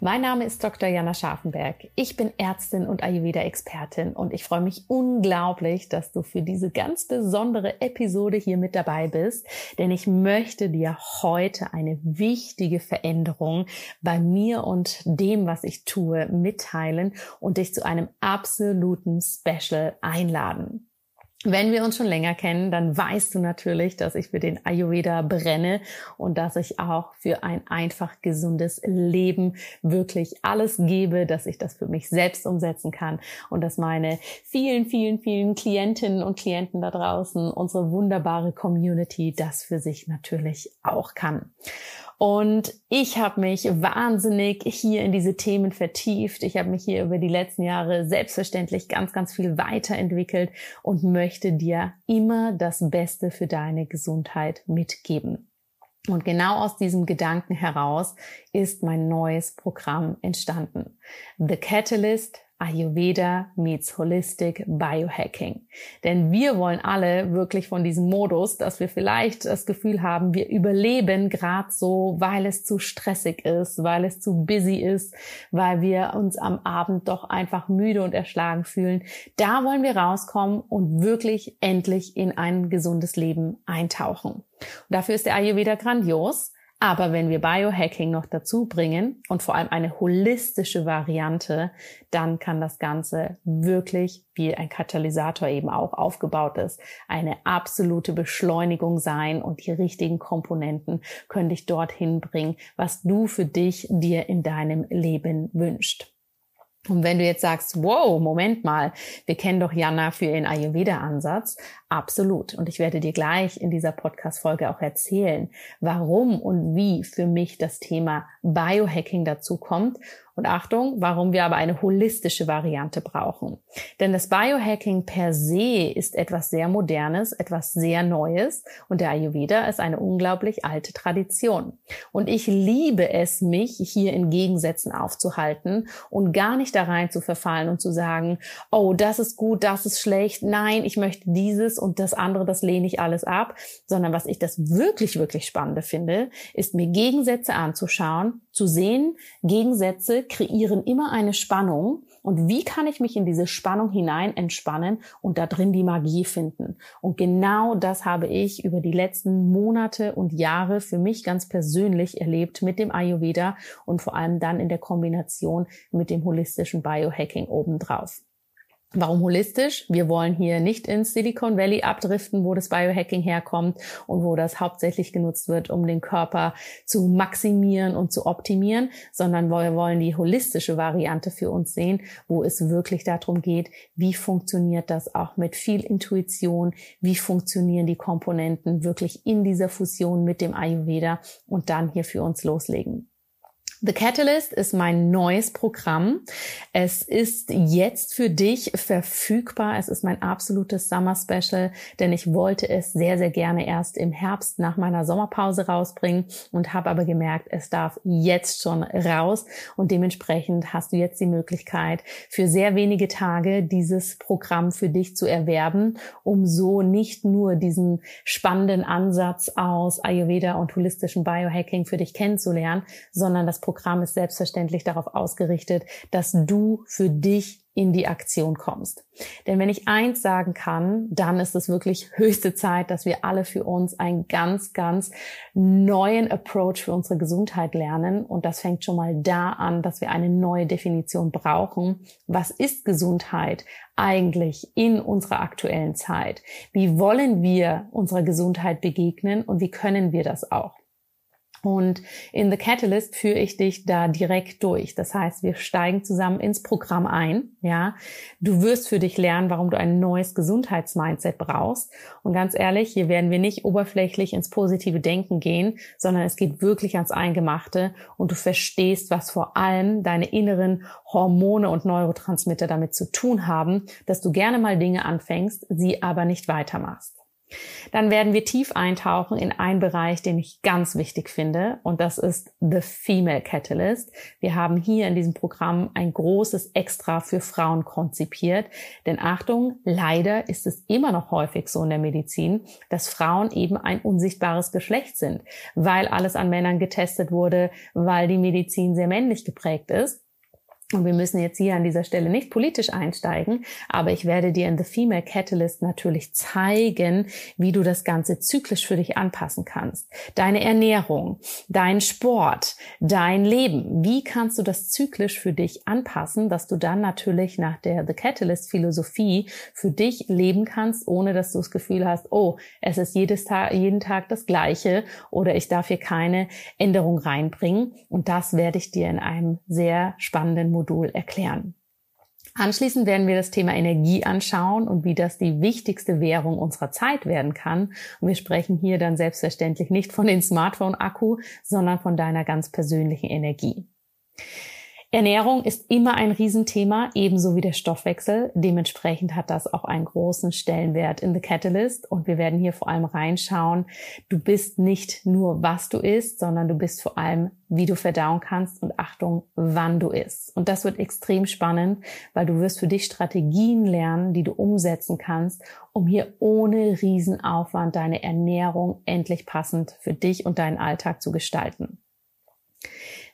Mein Name ist Dr. Jana Scharfenberg. Ich bin Ärztin und Ayurveda-Expertin und ich freue mich unglaublich, dass du für diese ganz besondere Episode hier mit dabei bist, denn ich möchte dir heute eine wichtige Veränderung bei mir und dem, was ich tue, mitteilen und dich zu einem absoluten Special einladen. Wenn wir uns schon länger kennen, dann weißt du natürlich, dass ich für den Ayurveda brenne und dass ich auch für ein einfach gesundes Leben wirklich alles gebe, dass ich das für mich selbst umsetzen kann und dass meine vielen, vielen, vielen Klientinnen und Klienten da draußen, unsere wunderbare Community das für sich natürlich auch kann. Und ich habe mich wahnsinnig hier in diese Themen vertieft. Ich habe mich hier über die letzten Jahre selbstverständlich ganz, ganz viel weiterentwickelt und möchte dir immer das Beste für deine Gesundheit mitgeben. Und genau aus diesem Gedanken heraus ist mein neues Programm entstanden. The Catalyst Ayurveda meets Holistic Biohacking. Denn wir wollen alle wirklich von diesem Modus, dass wir vielleicht das Gefühl haben, wir überleben gerade so, weil es zu stressig ist, weil es zu busy ist, weil wir uns am Abend doch einfach müde und erschlagen fühlen. Da wollen wir rauskommen und wirklich endlich in ein gesundes Leben eintauchen. Und dafür ist der Ayurveda grandios. Aber wenn wir Biohacking noch dazu bringen und vor allem eine holistische Variante, dann kann das Ganze wirklich, wie ein Katalysator eben auch aufgebaut ist, eine absolute Beschleunigung sein und die richtigen Komponenten können dich dorthin bringen, was du für dich dir in deinem Leben wünscht. Und wenn du jetzt sagst, wow, Moment mal, wir kennen doch Jana für ihren Ayurveda-Ansatz, absolut. Und ich werde dir gleich in dieser Podcast-Folge auch erzählen, warum und wie für mich das Thema Biohacking dazu kommt und Achtung, warum wir aber eine holistische Variante brauchen. Denn das Biohacking per se ist etwas sehr Modernes, etwas sehr Neues und der Ayurveda ist eine unglaublich alte Tradition. Und ich liebe es, mich hier in Gegensätzen aufzuhalten und gar nicht da rein zu verfallen und zu sagen, oh, das ist gut, das ist schlecht, nein, ich möchte dieses und das andere, das lehne ich alles ab, sondern was ich das wirklich, wirklich Spannende finde, ist mir Gegensätze anzuschauen, zu sehen, Gegensätze kreieren immer eine Spannung. Und wie kann ich mich in diese Spannung hinein entspannen und da drin die Magie finden? Und genau das habe ich über die letzten Monate und Jahre für mich ganz persönlich erlebt mit dem Ayurveda und vor allem dann in der Kombination mit dem holistischen Biohacking obendrauf. Warum holistisch? Wir wollen hier nicht ins Silicon Valley abdriften, wo das Biohacking herkommt und wo das hauptsächlich genutzt wird, um den Körper zu maximieren und zu optimieren, sondern wir wollen die holistische Variante für uns sehen, wo es wirklich darum geht, wie funktioniert das auch mit viel Intuition, wie funktionieren die Komponenten wirklich in dieser Fusion mit dem Ayurveda und dann hier für uns loslegen. The Catalyst ist mein neues Programm. Es ist jetzt für dich verfügbar. Es ist mein absolutes Summer Special, denn ich wollte es sehr, sehr gerne erst im Herbst nach meiner Sommerpause rausbringen und habe aber gemerkt, es darf jetzt schon raus und dementsprechend hast du jetzt die Möglichkeit, für sehr wenige Tage dieses Programm für dich zu erwerben, um so nicht nur diesen spannenden Ansatz aus Ayurveda und holistischem Biohacking für dich kennenzulernen, sondern das Programm ist selbstverständlich darauf ausgerichtet, dass du für dich in die Aktion kommst. Denn wenn ich eins sagen kann, dann ist es wirklich höchste Zeit, dass wir alle für uns einen ganz, ganz neuen Approach für unsere Gesundheit lernen. Und das fängt schon mal da an, dass wir eine neue Definition brauchen. Was ist Gesundheit eigentlich in unserer aktuellen Zeit? Wie wollen wir unserer Gesundheit begegnen und wie können wir das auch? Und in The Catalyst führe ich dich da direkt durch. Das heißt, wir steigen zusammen ins Programm ein. Ja, du wirst für dich lernen, warum du ein neues Gesundheitsmindset brauchst. Und ganz ehrlich, hier werden wir nicht oberflächlich ins positive Denken gehen, sondern es geht wirklich ans Eingemachte und du verstehst, was vor allem deine inneren Hormone und Neurotransmitter damit zu tun haben, dass du gerne mal Dinge anfängst, sie aber nicht weitermachst. Dann werden wir tief eintauchen in einen Bereich, den ich ganz wichtig finde, und das ist The Female Catalyst. Wir haben hier in diesem Programm ein großes Extra für Frauen konzipiert. Denn Achtung, leider ist es immer noch häufig so in der Medizin, dass Frauen eben ein unsichtbares Geschlecht sind, weil alles an Männern getestet wurde, weil die Medizin sehr männlich geprägt ist. Und wir müssen jetzt hier an dieser Stelle nicht politisch einsteigen, aber ich werde dir in The Female Catalyst natürlich zeigen, wie du das Ganze zyklisch für dich anpassen kannst. Deine Ernährung, dein Sport, dein Leben. Wie kannst du das zyklisch für dich anpassen, dass du dann natürlich nach der The Catalyst Philosophie für dich leben kannst, ohne dass du das Gefühl hast, oh, es ist jedes Tag, jeden Tag das Gleiche oder ich darf hier keine Änderung reinbringen. Und das werde ich dir in einem sehr spannenden Modul erklären. Anschließend werden wir das Thema Energie anschauen und wie das die wichtigste Währung unserer Zeit werden kann. Und wir sprechen hier dann selbstverständlich nicht von den Smartphone-Akku, sondern von deiner ganz persönlichen Energie. Ernährung ist immer ein Riesenthema, ebenso wie der Stoffwechsel. Dementsprechend hat das auch einen großen Stellenwert in The Catalyst. Und wir werden hier vor allem reinschauen, du bist nicht nur, was du isst, sondern du bist vor allem, wie du verdauen kannst und Achtung, wann du isst. Und das wird extrem spannend, weil du wirst für dich Strategien lernen, die du umsetzen kannst, um hier ohne Riesenaufwand deine Ernährung endlich passend für dich und deinen Alltag zu gestalten.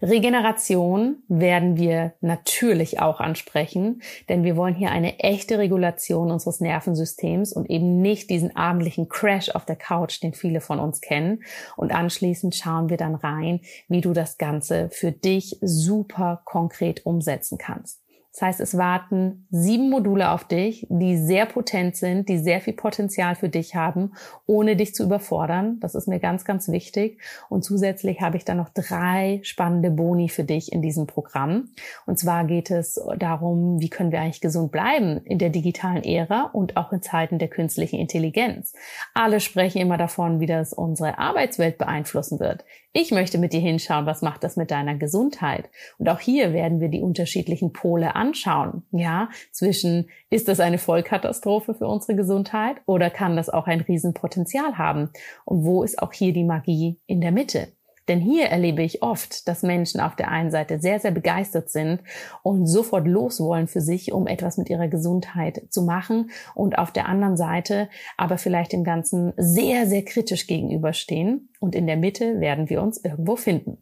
Regeneration werden wir natürlich auch ansprechen, denn wir wollen hier eine echte Regulation unseres Nervensystems und eben nicht diesen abendlichen Crash auf der Couch, den viele von uns kennen. Und anschließend schauen wir dann rein, wie du das Ganze für dich super konkret umsetzen kannst. Das heißt, es warten sieben Module auf dich, die sehr potent sind, die sehr viel Potenzial für dich haben, ohne dich zu überfordern. Das ist mir ganz, ganz wichtig. Und zusätzlich habe ich dann noch drei spannende Boni für dich in diesem Programm. Und zwar geht es darum, wie können wir eigentlich gesund bleiben in der digitalen Ära und auch in Zeiten der künstlichen Intelligenz. Alle sprechen immer davon, wie das unsere Arbeitswelt beeinflussen wird. Ich möchte mit dir hinschauen, was macht das mit deiner Gesundheit? Und auch hier werden wir die unterschiedlichen Pole anschauen. Ja, zwischen ist das eine Vollkatastrophe für unsere Gesundheit oder kann das auch ein Riesenpotenzial haben? Und wo ist auch hier die Magie in der Mitte? Denn hier erlebe ich oft, dass Menschen auf der einen Seite sehr, sehr begeistert sind und sofort los wollen für sich, um etwas mit ihrer Gesundheit zu machen und auf der anderen Seite aber vielleicht dem Ganzen sehr, sehr kritisch gegenüberstehen und in der Mitte werden wir uns irgendwo finden.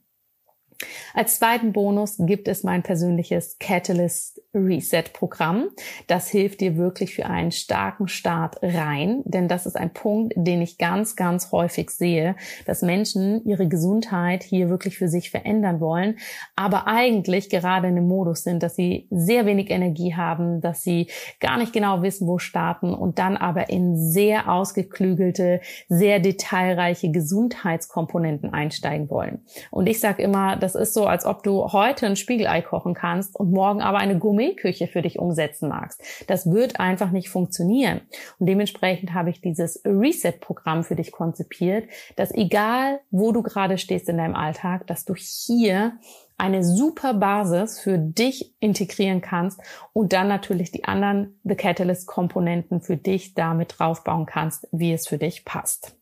Als zweiten Bonus gibt es mein persönliches Catalyst Reset Programm. Das hilft dir wirklich für einen starken Start rein, denn das ist ein Punkt, den ich ganz, ganz häufig sehe, dass Menschen ihre Gesundheit hier wirklich für sich verändern wollen, aber eigentlich gerade in dem Modus sind, dass sie sehr wenig Energie haben, dass sie gar nicht genau wissen, wo starten und dann aber in sehr ausgeklügelte, sehr detailreiche Gesundheitskomponenten einsteigen wollen. Und ich sage immer, das ist so, als ob du heute ein Spiegelei kochen kannst und morgen aber eine Gourmet Gourmetküche für dich umsetzen magst. Das wird einfach nicht funktionieren. Und dementsprechend habe ich dieses Reset-Programm für dich konzipiert, dass egal, wo du gerade stehst in deinem Alltag, dass du hier eine super Basis für dich integrieren kannst und dann natürlich die anderen The Catalyst Komponenten für dich damit draufbauen kannst, wie es für dich passt.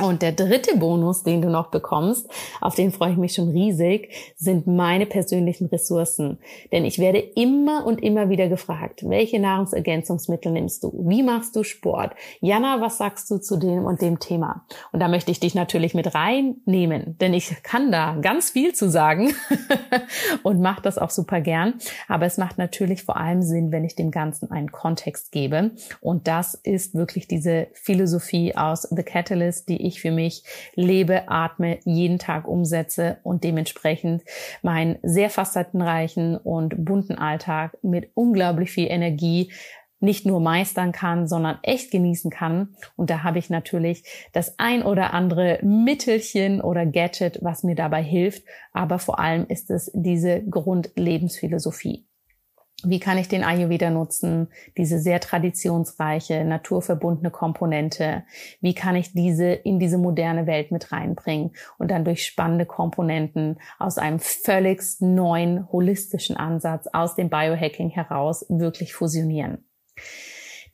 Und der dritte Bonus, den du noch bekommst, auf den freue ich mich schon riesig, sind meine persönlichen Ressourcen. Denn ich werde immer und immer wieder gefragt, welche Nahrungsergänzungsmittel nimmst du? Wie machst du Sport? Jana, was sagst du zu dem und dem Thema? Und da möchte ich dich natürlich mit reinnehmen, denn ich kann da ganz viel zu sagen und mache das auch super gern. Aber es macht natürlich vor allem Sinn, wenn ich dem Ganzen einen Kontext gebe. Und das ist wirklich diese Philosophie aus The Catalyst, die ich für mich lebe, atme, jeden Tag umsetze und dementsprechend meinen sehr facettenreichen und bunten Alltag mit unglaublich viel Energie nicht nur meistern kann, sondern echt genießen kann. Und da habe ich natürlich das ein oder andere Mittelchen oder Gadget, was mir dabei hilft. Aber vor allem ist es diese Grundlebensphilosophie. Wie kann ich den Ayurveda nutzen? Diese sehr traditionsreiche, naturverbundene Komponente. Wie kann ich diese in diese moderne Welt mit reinbringen und dann durch spannende Komponenten aus einem völlig neuen, holistischen Ansatz aus dem Biohacking heraus wirklich fusionieren?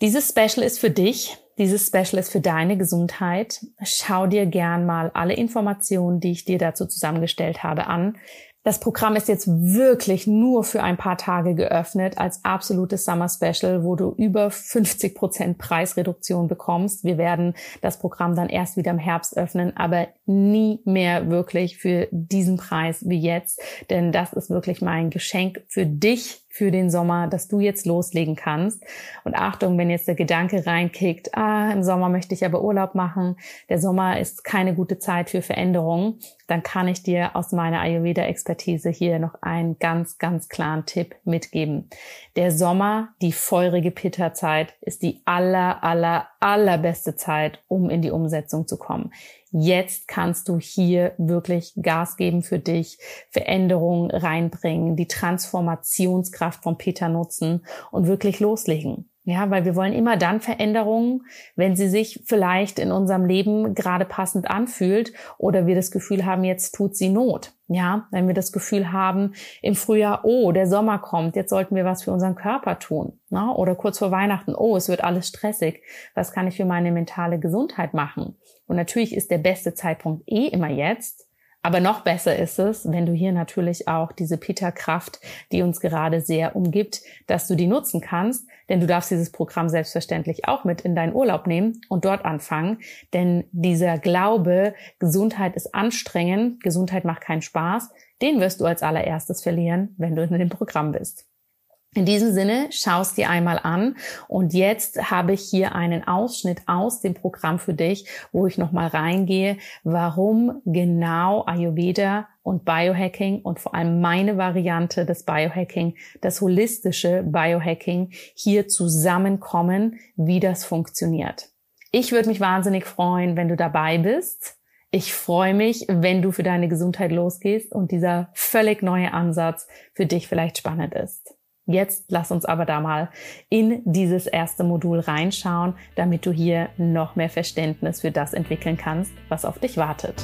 Dieses Special ist für dich. Dieses Special ist für deine Gesundheit. Schau dir gern mal alle Informationen, die ich dir dazu zusammengestellt habe, an. Das Programm ist jetzt wirklich nur für ein paar Tage geöffnet als absolutes Summer Special, wo du über 50 Prozent Preisreduktion bekommst. Wir werden das Programm dann erst wieder im Herbst öffnen, aber nie mehr wirklich für diesen Preis wie jetzt, denn das ist wirklich mein Geschenk für dich für den Sommer, dass du jetzt loslegen kannst. Und Achtung, wenn jetzt der Gedanke reinkickt, ah, im Sommer möchte ich aber Urlaub machen, der Sommer ist keine gute Zeit für Veränderungen, dann kann ich dir aus meiner Ayurveda-Expertise hier noch einen ganz, ganz klaren Tipp mitgeben. Der Sommer, die feurige Pitta-Zeit, ist die aller, aller, allerbeste Zeit, um in die Umsetzung zu kommen. Jetzt kannst du hier wirklich Gas geben für dich, Veränderungen reinbringen, die Transformationskraft von Peter nutzen und wirklich loslegen. Ja, weil wir wollen immer dann Veränderungen, wenn sie sich vielleicht in unserem Leben gerade passend anfühlt oder wir das Gefühl haben, jetzt tut sie Not. Ja, wenn wir das Gefühl haben im Frühjahr, oh, der Sommer kommt, jetzt sollten wir was für unseren Körper tun. Ne? Oder kurz vor Weihnachten, oh, es wird alles stressig. Was kann ich für meine mentale Gesundheit machen? Und natürlich ist der beste Zeitpunkt eh immer jetzt. Aber noch besser ist es, wenn du hier natürlich auch diese Peter-Kraft, die uns gerade sehr umgibt, dass du die nutzen kannst. Denn du darfst dieses Programm selbstverständlich auch mit in deinen Urlaub nehmen und dort anfangen. Denn dieser Glaube, Gesundheit ist anstrengend, Gesundheit macht keinen Spaß, den wirst du als allererstes verlieren, wenn du in dem Programm bist. In diesem Sinne, schaust dir einmal an und jetzt habe ich hier einen Ausschnitt aus dem Programm für dich, wo ich nochmal reingehe, warum genau Ayurveda und Biohacking und vor allem meine Variante des Biohacking, das holistische Biohacking hier zusammenkommen, wie das funktioniert. Ich würde mich wahnsinnig freuen, wenn du dabei bist. Ich freue mich, wenn du für deine Gesundheit losgehst und dieser völlig neue Ansatz für dich vielleicht spannend ist. Jetzt lass uns aber da mal in dieses erste Modul reinschauen, damit du hier noch mehr Verständnis für das entwickeln kannst, was auf dich wartet.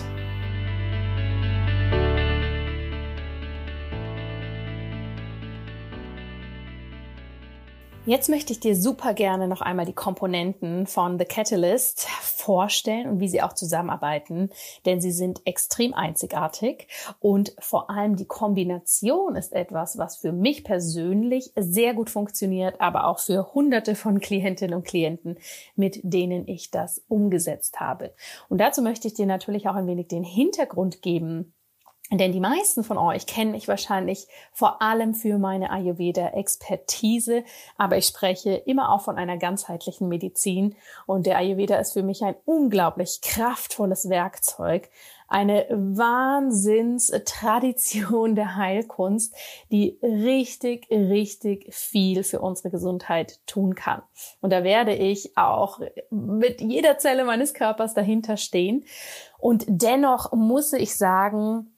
Jetzt möchte ich dir super gerne noch einmal die Komponenten von The Catalyst vorstellen und wie sie auch zusammenarbeiten, denn sie sind extrem einzigartig und vor allem die Kombination ist etwas, was für mich persönlich sehr gut funktioniert, aber auch für hunderte von Klientinnen und Klienten, mit denen ich das umgesetzt habe. Und dazu möchte ich dir natürlich auch ein wenig den Hintergrund geben, denn die meisten von euch kennen mich wahrscheinlich vor allem für meine Ayurveda-Expertise, aber ich spreche immer auch von einer ganzheitlichen Medizin und der Ayurveda ist für mich ein unglaublich kraftvolles Werkzeug, eine Wahnsinnstradition der Heilkunst, die richtig, richtig viel für unsere Gesundheit tun kann. Und da werde ich auch mit jeder Zelle meines Körpers dahinter stehen. Und dennoch muss ich sagen,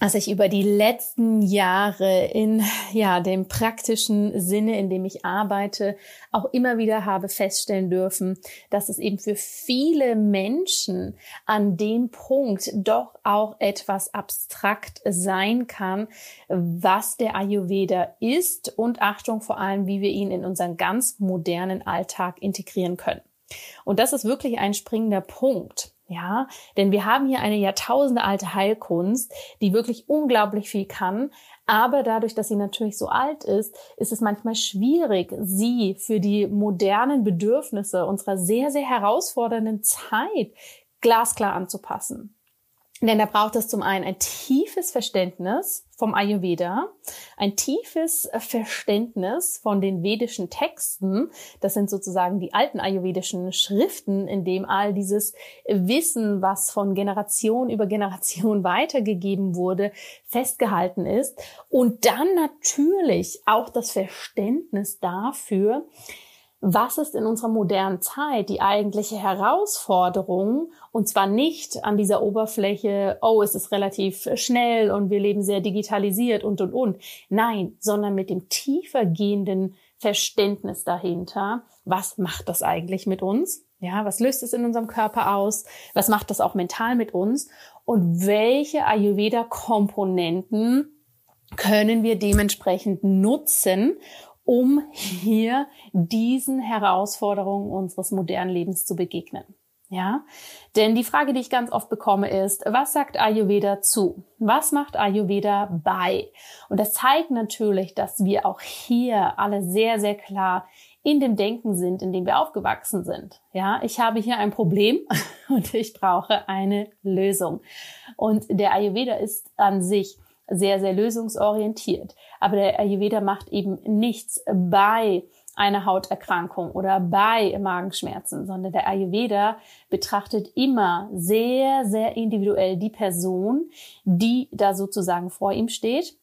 dass ich über die letzten Jahre in ja dem praktischen Sinne, in dem ich arbeite, auch immer wieder habe feststellen dürfen, dass es eben für viele Menschen an dem Punkt doch auch etwas abstrakt sein kann, was der Ayurveda ist und Achtung vor allem, wie wir ihn in unseren ganz modernen Alltag integrieren können. Und das ist wirklich ein springender Punkt. Ja, denn wir haben hier eine Jahrtausende alte Heilkunst, die wirklich unglaublich viel kann. Aber dadurch, dass sie natürlich so alt ist, ist es manchmal schwierig, sie für die modernen Bedürfnisse unserer sehr, sehr herausfordernden Zeit glasklar anzupassen. Denn da braucht es zum einen ein tiefes Verständnis vom Ayurveda, ein tiefes Verständnis von den vedischen Texten. Das sind sozusagen die alten ayurvedischen Schriften, in dem all dieses Wissen, was von Generation über Generation weitergegeben wurde, festgehalten ist. Und dann natürlich auch das Verständnis dafür, was ist in unserer modernen Zeit die eigentliche Herausforderung? Und zwar nicht an dieser Oberfläche, oh, es ist relativ schnell und wir leben sehr digitalisiert und, und, und. Nein, sondern mit dem tiefer gehenden Verständnis dahinter. Was macht das eigentlich mit uns? Ja, was löst es in unserem Körper aus? Was macht das auch mental mit uns? Und welche Ayurveda-Komponenten können wir dementsprechend nutzen, um hier diesen Herausforderungen unseres modernen Lebens zu begegnen. Ja, denn die Frage, die ich ganz oft bekomme, ist, was sagt Ayurveda zu? Was macht Ayurveda bei? Und das zeigt natürlich, dass wir auch hier alle sehr, sehr klar in dem Denken sind, in dem wir aufgewachsen sind. Ja, ich habe hier ein Problem und ich brauche eine Lösung. Und der Ayurveda ist an sich sehr, sehr lösungsorientiert. Aber der Ayurveda macht eben nichts bei einer Hauterkrankung oder bei Magenschmerzen, sondern der Ayurveda betrachtet immer sehr, sehr individuell die Person, die da sozusagen vor ihm steht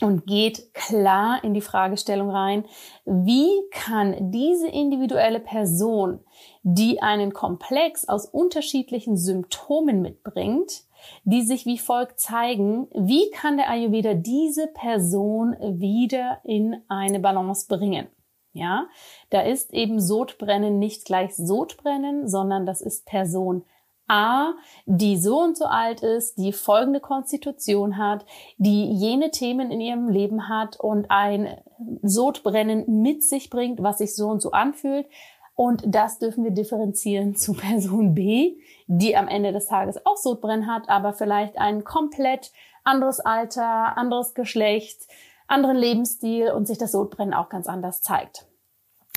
und geht klar in die Fragestellung rein, wie kann diese individuelle Person, die einen Komplex aus unterschiedlichen Symptomen mitbringt, die sich wie folgt zeigen, wie kann der Ayurveda diese Person wieder in eine Balance bringen. Ja, da ist eben Sodbrennen nicht gleich Sodbrennen, sondern das ist Person A, die so und so alt ist, die folgende Konstitution hat, die jene Themen in ihrem Leben hat und ein Sodbrennen mit sich bringt, was sich so und so anfühlt. Und das dürfen wir differenzieren zu Person B, die am Ende des Tages auch Sodbrennen hat, aber vielleicht ein komplett anderes Alter, anderes Geschlecht, anderen Lebensstil und sich das Sodbrennen auch ganz anders zeigt.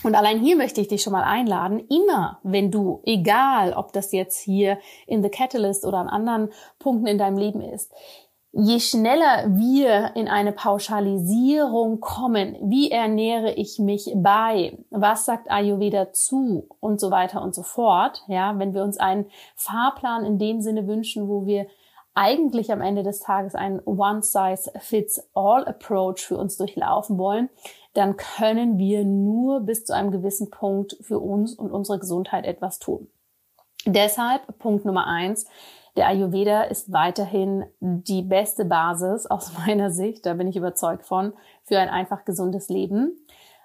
Und allein hier möchte ich dich schon mal einladen, immer wenn du, egal ob das jetzt hier in The Catalyst oder an anderen Punkten in deinem Leben ist, je schneller wir in eine Pauschalisierung kommen, wie ernähre ich mich bei, was sagt Ayurveda zu und so weiter und so fort, ja, wenn wir uns einen Fahrplan in dem Sinne wünschen, wo wir eigentlich am Ende des Tages einen One-Size-Fits-All-Approach für uns durchlaufen wollen, dann können wir nur bis zu einem gewissen Punkt für uns und unsere Gesundheit etwas tun. Deshalb Punkt Nummer eins, der Ayurveda ist weiterhin die beste Basis aus meiner Sicht, da bin ich überzeugt von, für ein einfach gesundes Leben.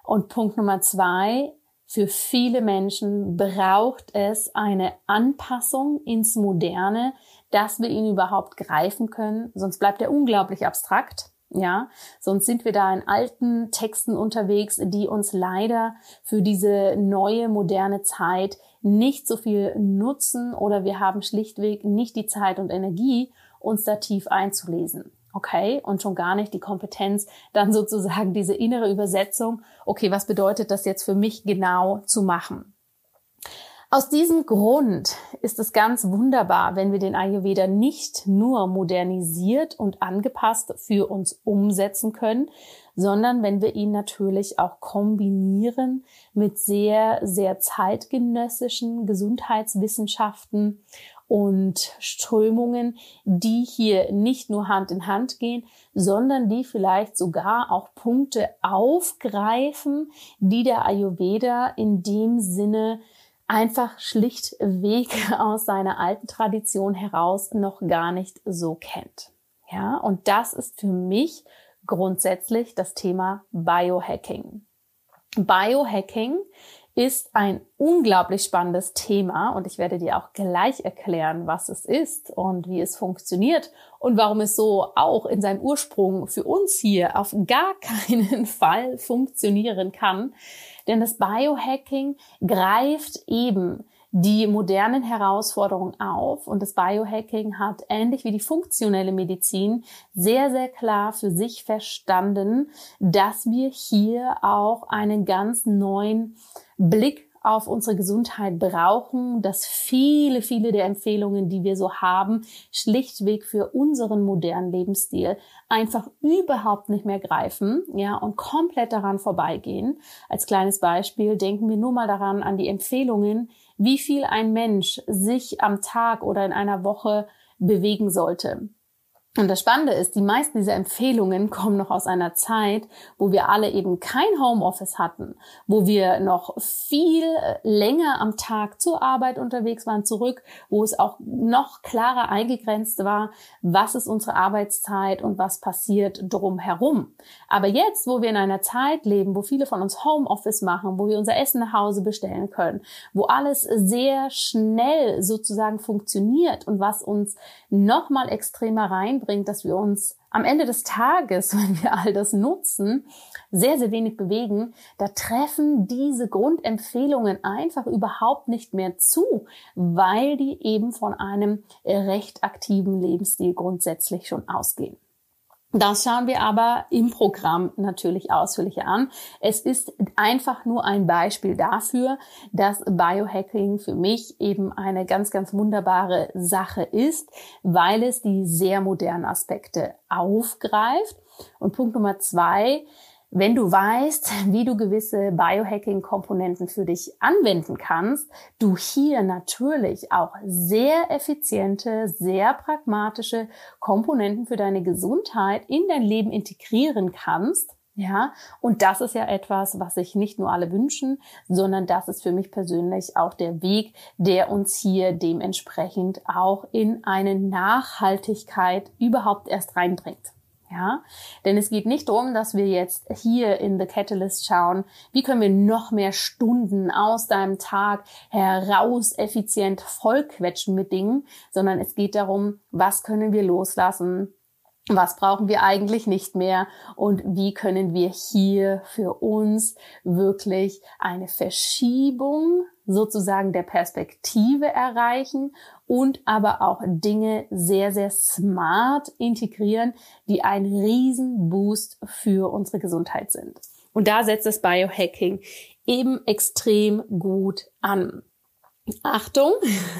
Und Punkt Nummer zwei, für viele Menschen braucht es eine Anpassung ins Moderne, dass wir ihn überhaupt greifen können, sonst bleibt er unglaublich abstrakt. Ja, sonst sind wir da in alten Texten unterwegs, die uns leider für diese neue moderne Zeit nicht so viel nutzen oder wir haben schlichtweg nicht die Zeit und Energie, uns da tief einzulesen. Okay, und schon gar nicht die Kompetenz, dann sozusagen diese innere Übersetzung, okay, was bedeutet das jetzt für mich genau zu machen? Aus diesem Grund ist es ganz wunderbar, wenn wir den Ayurveda nicht nur modernisiert und angepasst für uns umsetzen können, sondern wenn wir ihn natürlich auch kombinieren mit sehr, sehr zeitgenössischen Gesundheitswissenschaften und Strömungen, die hier nicht nur Hand in Hand gehen, sondern die vielleicht sogar auch Punkte aufgreifen, die der Ayurveda in dem Sinne einfach schlichtweg aus seiner alten Tradition heraus noch gar nicht so kennt. Ja, und das ist für mich grundsätzlich das Thema Biohacking. Biohacking ist ein unglaublich spannendes Thema und ich werde dir auch gleich erklären, was es ist und wie es funktioniert und warum es so auch in seinem Ursprung für uns hier auf gar keinen Fall funktionieren kann. Denn das Biohacking greift eben die modernen Herausforderungen auf. Und das Biohacking hat ähnlich wie die funktionelle Medizin sehr, sehr klar für sich verstanden, dass wir hier auch einen ganz neuen Blick auf unsere Gesundheit brauchen, dass viele, viele der Empfehlungen, die wir so haben, schlichtweg für unseren modernen Lebensstil einfach überhaupt nicht mehr greifen, ja, und komplett daran vorbeigehen. Als kleines Beispiel denken wir nur mal daran an die Empfehlungen, wie viel ein Mensch sich am Tag oder in einer Woche bewegen sollte. Und das Spannende ist, die meisten dieser Empfehlungen kommen noch aus einer Zeit, wo wir alle eben kein Homeoffice hatten, wo wir noch viel länger am Tag zur Arbeit unterwegs waren, zurück, wo es auch noch klarer eingegrenzt war, was ist unsere Arbeitszeit und was passiert drumherum. Aber jetzt, wo wir in einer Zeit leben, wo viele von uns Homeoffice machen, wo wir unser Essen nach Hause bestellen können, wo alles sehr schnell sozusagen funktioniert und was uns nochmal extremer rein bringt, dass wir uns am Ende des Tages, wenn wir all das nutzen, sehr, sehr wenig bewegen, da treffen diese Grundempfehlungen einfach überhaupt nicht mehr zu, weil die eben von einem recht aktiven Lebensstil grundsätzlich schon ausgehen. Das schauen wir aber im Programm natürlich ausführlicher an. Es ist einfach nur ein Beispiel dafür, dass Biohacking für mich eben eine ganz, ganz wunderbare Sache ist, weil es die sehr modernen Aspekte aufgreift. Und Punkt Nummer zwei, wenn du weißt, wie du gewisse Biohacking-Komponenten für dich anwenden kannst, du hier natürlich auch sehr effiziente, sehr pragmatische Komponenten für deine Gesundheit in dein Leben integrieren kannst, ja, und das ist ja etwas, was sich nicht nur alle wünschen, sondern das ist für mich persönlich auch der Weg, der uns hier dementsprechend auch in eine Nachhaltigkeit überhaupt erst reinbringt. Ja, denn es geht nicht darum, dass wir jetzt hier in The Catalyst schauen, wie können wir noch mehr Stunden aus deinem Tag heraus effizient vollquetschen mit Dingen, sondern es geht darum, was können wir loslassen, was brauchen wir eigentlich nicht mehr? Und wie können wir hier für uns wirklich eine Verschiebung sozusagen der Perspektive erreichen und aber auch Dinge sehr, sehr smart integrieren, die ein Riesenboost für unsere Gesundheit sind. Und da setzt das Biohacking eben extrem gut an. Achtung,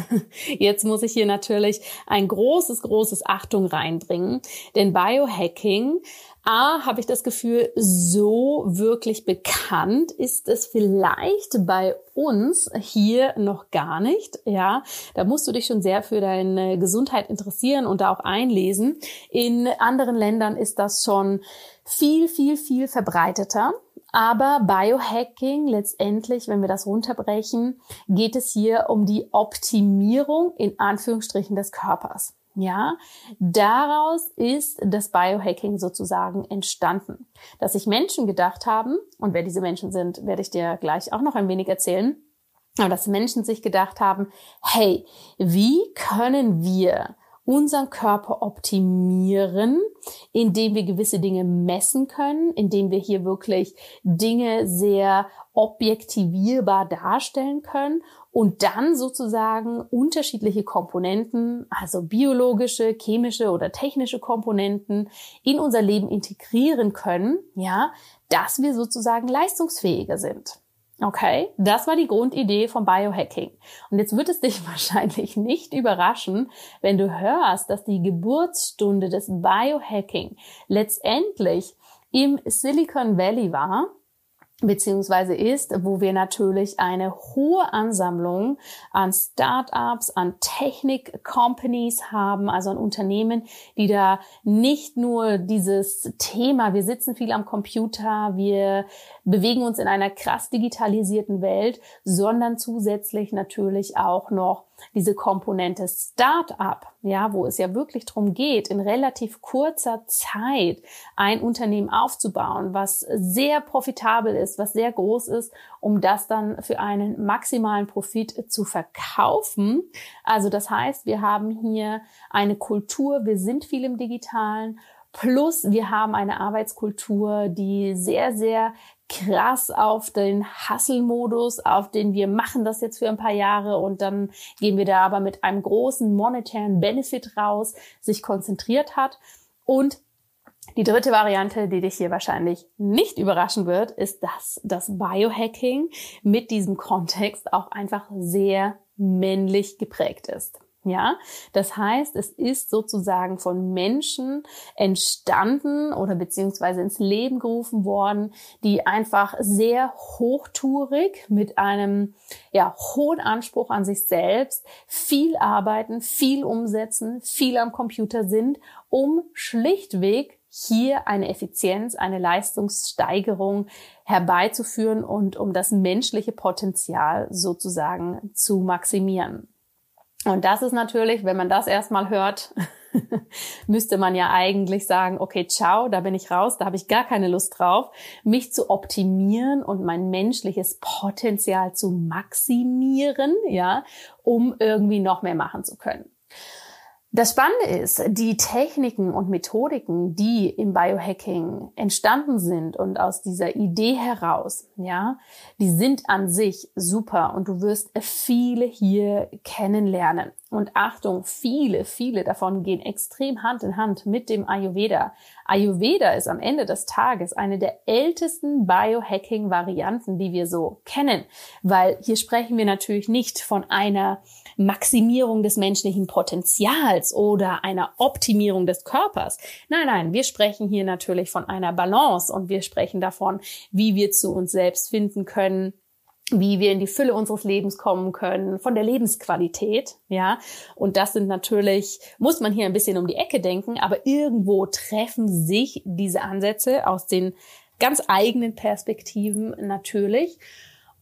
jetzt muss ich hier natürlich ein großes, großes Achtung reinbringen, denn Biohacking, A, habe ich das Gefühl, so wirklich bekannt ist es vielleicht bei uns hier noch gar nicht, ja. Da musst du dich schon sehr für deine Gesundheit interessieren und da auch einlesen. In anderen Ländern ist das schon viel, viel, viel verbreiteter. Aber Biohacking letztendlich, wenn wir das runterbrechen, geht es hier um die Optimierung in Anführungsstrichen des Körpers. Ja, daraus ist das Biohacking sozusagen entstanden. Dass sich Menschen gedacht haben, und wer diese Menschen sind, werde ich dir gleich auch noch ein wenig erzählen, aber dass Menschen sich gedacht haben, hey, wie können wir unseren Körper optimieren, indem wir gewisse Dinge messen können, indem wir hier wirklich Dinge sehr objektivierbar darstellen können und dann sozusagen unterschiedliche Komponenten, also biologische, chemische oder technische Komponenten in unser Leben integrieren können, ja, dass wir sozusagen leistungsfähiger sind. Okay, das war die Grundidee vom Biohacking. Und jetzt wird es dich wahrscheinlich nicht überraschen, wenn du hörst, dass die Geburtsstunde des Biohacking letztendlich im Silicon Valley war beziehungsweise ist, wo wir natürlich eine hohe Ansammlung an Startups, an Technik-Companies haben, also an Unternehmen, die da nicht nur dieses Thema, wir sitzen viel am Computer, wir bewegen uns in einer krass digitalisierten Welt, sondern zusätzlich natürlich auch noch diese Komponente Startup ja, wo es ja wirklich darum geht, in relativ kurzer Zeit ein Unternehmen aufzubauen, was sehr profitabel ist, was sehr groß ist, um das dann für einen maximalen Profit zu verkaufen. Also das heißt, wir haben hier eine Kultur, wir sind viel im digitalen Plus wir haben eine Arbeitskultur, die sehr, sehr krass auf den Hustle-Modus, auf den wir machen das jetzt für ein paar Jahre und dann gehen wir da aber mit einem großen monetären Benefit raus, sich konzentriert hat. Und die dritte Variante, die dich hier wahrscheinlich nicht überraschen wird, ist, dass das Biohacking mit diesem Kontext auch einfach sehr männlich geprägt ist. Ja, das heißt, es ist sozusagen von Menschen entstanden oder beziehungsweise ins Leben gerufen worden, die einfach sehr hochtourig mit einem ja, hohen Anspruch an sich selbst viel arbeiten, viel umsetzen, viel am Computer sind, um schlichtweg hier eine Effizienz, eine Leistungssteigerung herbeizuführen und um das menschliche Potenzial sozusagen zu maximieren. Und das ist natürlich, wenn man das erstmal hört, müsste man ja eigentlich sagen, okay, ciao, da bin ich raus, da habe ich gar keine Lust drauf, mich zu optimieren und mein menschliches Potenzial zu maximieren, ja, um irgendwie noch mehr machen zu können. Das Spannende ist, die Techniken und Methodiken, die im Biohacking entstanden sind und aus dieser Idee heraus, ja, die sind an sich super und du wirst viele hier kennenlernen. Und Achtung, viele, viele davon gehen extrem Hand in Hand mit dem Ayurveda. Ayurveda ist am Ende des Tages eine der ältesten Biohacking-Varianten, die wir so kennen, weil hier sprechen wir natürlich nicht von einer Maximierung des menschlichen Potenzials oder einer Optimierung des Körpers. Nein, nein, wir sprechen hier natürlich von einer Balance und wir sprechen davon, wie wir zu uns selbst finden können, wie wir in die Fülle unseres Lebens kommen können, von der Lebensqualität, ja. Und das sind natürlich, muss man hier ein bisschen um die Ecke denken, aber irgendwo treffen sich diese Ansätze aus den ganz eigenen Perspektiven natürlich.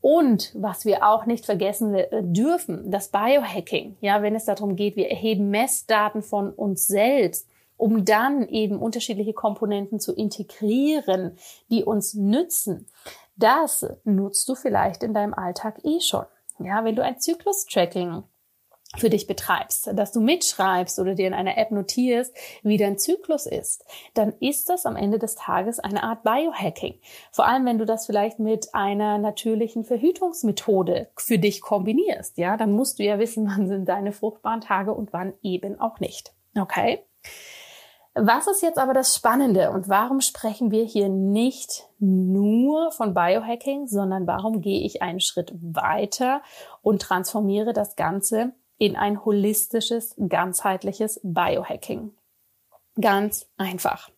Und was wir auch nicht vergessen äh, dürfen, das Biohacking, ja, wenn es darum geht, wir erheben Messdaten von uns selbst, um dann eben unterschiedliche Komponenten zu integrieren, die uns nützen. Das nutzt du vielleicht in deinem Alltag eh schon. Ja, wenn du ein Zyklus-Tracking für dich betreibst, dass du mitschreibst oder dir in einer App notierst, wie dein Zyklus ist, dann ist das am Ende des Tages eine Art Biohacking. Vor allem, wenn du das vielleicht mit einer natürlichen Verhütungsmethode für dich kombinierst, ja, dann musst du ja wissen, wann sind deine fruchtbaren Tage und wann eben auch nicht. Okay? Was ist jetzt aber das Spannende und warum sprechen wir hier nicht nur von Biohacking, sondern warum gehe ich einen Schritt weiter und transformiere das Ganze in ein holistisches, ganzheitliches Biohacking. Ganz einfach.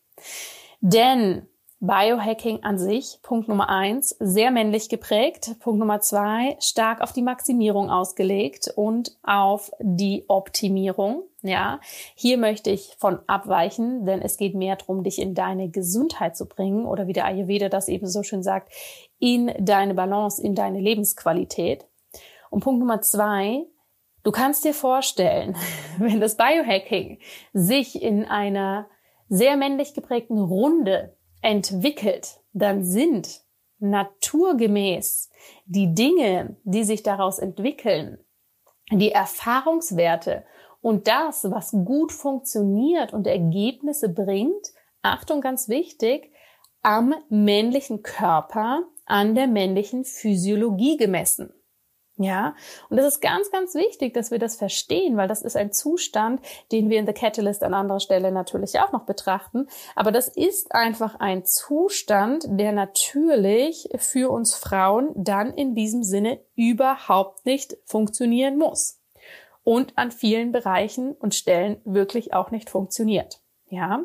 Denn Biohacking an sich, Punkt Nummer eins, sehr männlich geprägt. Punkt Nummer zwei, stark auf die Maximierung ausgelegt und auf die Optimierung. Ja, hier möchte ich von abweichen, denn es geht mehr darum, dich in deine Gesundheit zu bringen oder wie der Ayurveda das eben so schön sagt, in deine Balance, in deine Lebensqualität. Und Punkt Nummer zwei, Du kannst dir vorstellen, wenn das Biohacking sich in einer sehr männlich geprägten Runde entwickelt, dann sind naturgemäß die Dinge, die sich daraus entwickeln, die Erfahrungswerte und das, was gut funktioniert und Ergebnisse bringt, Achtung ganz wichtig, am männlichen Körper, an der männlichen Physiologie gemessen. Ja, und das ist ganz, ganz wichtig, dass wir das verstehen, weil das ist ein Zustand, den wir in The Catalyst an anderer Stelle natürlich auch noch betrachten. Aber das ist einfach ein Zustand, der natürlich für uns Frauen dann in diesem Sinne überhaupt nicht funktionieren muss. Und an vielen Bereichen und Stellen wirklich auch nicht funktioniert. Ja,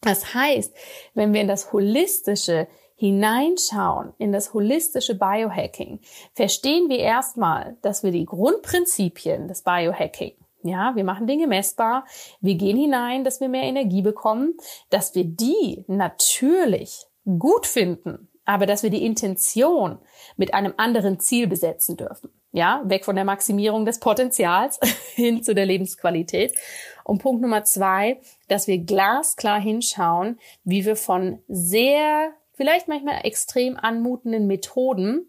das heißt, wenn wir in das Holistische hineinschauen in das holistische Biohacking, verstehen wir erstmal, dass wir die Grundprinzipien des Biohacking ja, wir machen Dinge messbar. Wir gehen hinein, dass wir mehr Energie bekommen, dass wir die natürlich gut finden, aber dass wir die Intention mit einem anderen Ziel besetzen dürfen. Ja, weg von der Maximierung des Potenzials hin zu der Lebensqualität. Und Punkt Nummer zwei, dass wir glasklar hinschauen, wie wir von sehr, vielleicht manchmal extrem anmutenden Methoden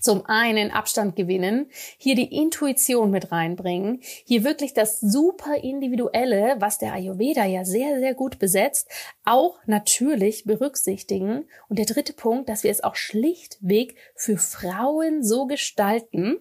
zum einen Abstand gewinnen, hier die Intuition mit reinbringen, hier wirklich das super individuelle, was der Ayurveda ja sehr, sehr gut besetzt, auch natürlich berücksichtigen. Und der dritte Punkt, dass wir es auch schlichtweg für Frauen so gestalten,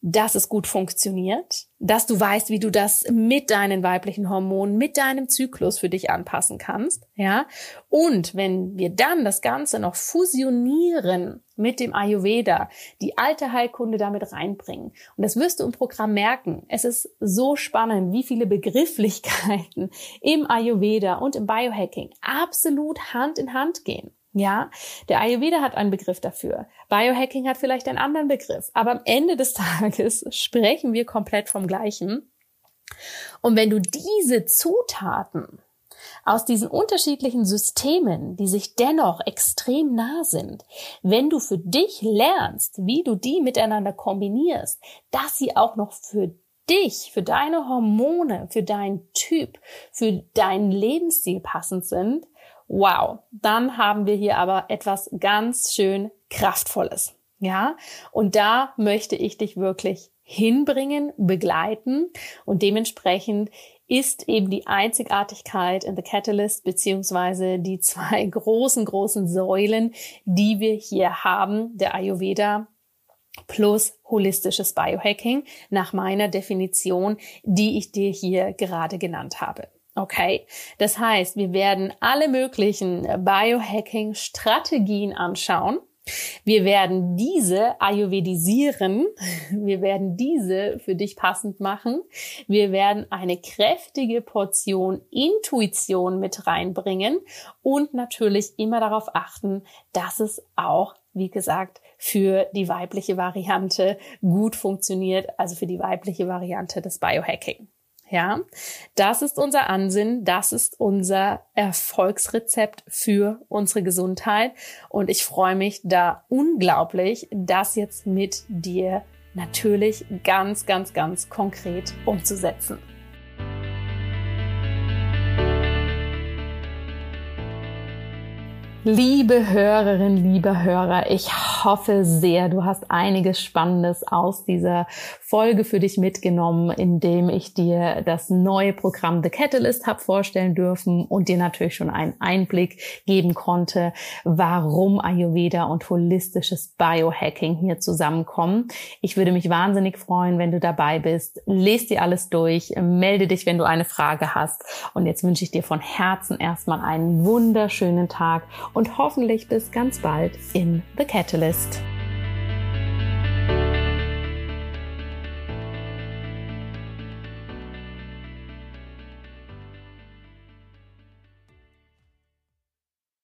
dass es gut funktioniert, dass du weißt, wie du das mit deinen weiblichen Hormonen, mit deinem Zyklus für dich anpassen kannst, ja. Und wenn wir dann das Ganze noch fusionieren mit dem Ayurveda, die alte Heilkunde damit reinbringen. Und das wirst du im Programm merken. Es ist so spannend, wie viele Begrifflichkeiten im Ayurveda und im Biohacking absolut Hand in Hand gehen. Ja, der Ayurveda hat einen Begriff dafür. Biohacking hat vielleicht einen anderen Begriff. Aber am Ende des Tages sprechen wir komplett vom Gleichen. Und wenn du diese Zutaten aus diesen unterschiedlichen Systemen, die sich dennoch extrem nah sind, wenn du für dich lernst, wie du die miteinander kombinierst, dass sie auch noch für dich, für deine Hormone, für deinen Typ, für deinen Lebensstil passend sind, wow, dann haben wir hier aber etwas ganz schön Kraftvolles. Ja, und da möchte ich dich wirklich hinbringen, begleiten und dementsprechend ist eben die Einzigartigkeit in The Catalyst beziehungsweise die zwei großen, großen Säulen, die wir hier haben, der Ayurveda plus holistisches Biohacking nach meiner Definition, die ich dir hier gerade genannt habe. Okay, das heißt, wir werden alle möglichen Biohacking-Strategien anschauen. Wir werden diese ayurvedisieren. Wir werden diese für dich passend machen. Wir werden eine kräftige Portion Intuition mit reinbringen und natürlich immer darauf achten, dass es auch, wie gesagt, für die weibliche Variante gut funktioniert, also für die weibliche Variante des Biohacking. Ja, das ist unser Ansinnen, das ist unser Erfolgsrezept für unsere Gesundheit und ich freue mich da unglaublich, das jetzt mit dir natürlich ganz, ganz, ganz konkret umzusetzen. Liebe Hörerin, lieber Hörer, ich hoffe sehr, du hast einiges Spannendes aus dieser Folge für dich mitgenommen, indem ich dir das neue Programm The Catalyst habe vorstellen dürfen und dir natürlich schon einen Einblick geben konnte, warum Ayurveda und holistisches Biohacking hier zusammenkommen. Ich würde mich wahnsinnig freuen, wenn du dabei bist. Lest dir alles durch, melde dich, wenn du eine Frage hast. Und jetzt wünsche ich dir von Herzen erstmal einen wunderschönen Tag und hoffentlich bis ganz bald in The Catalyst.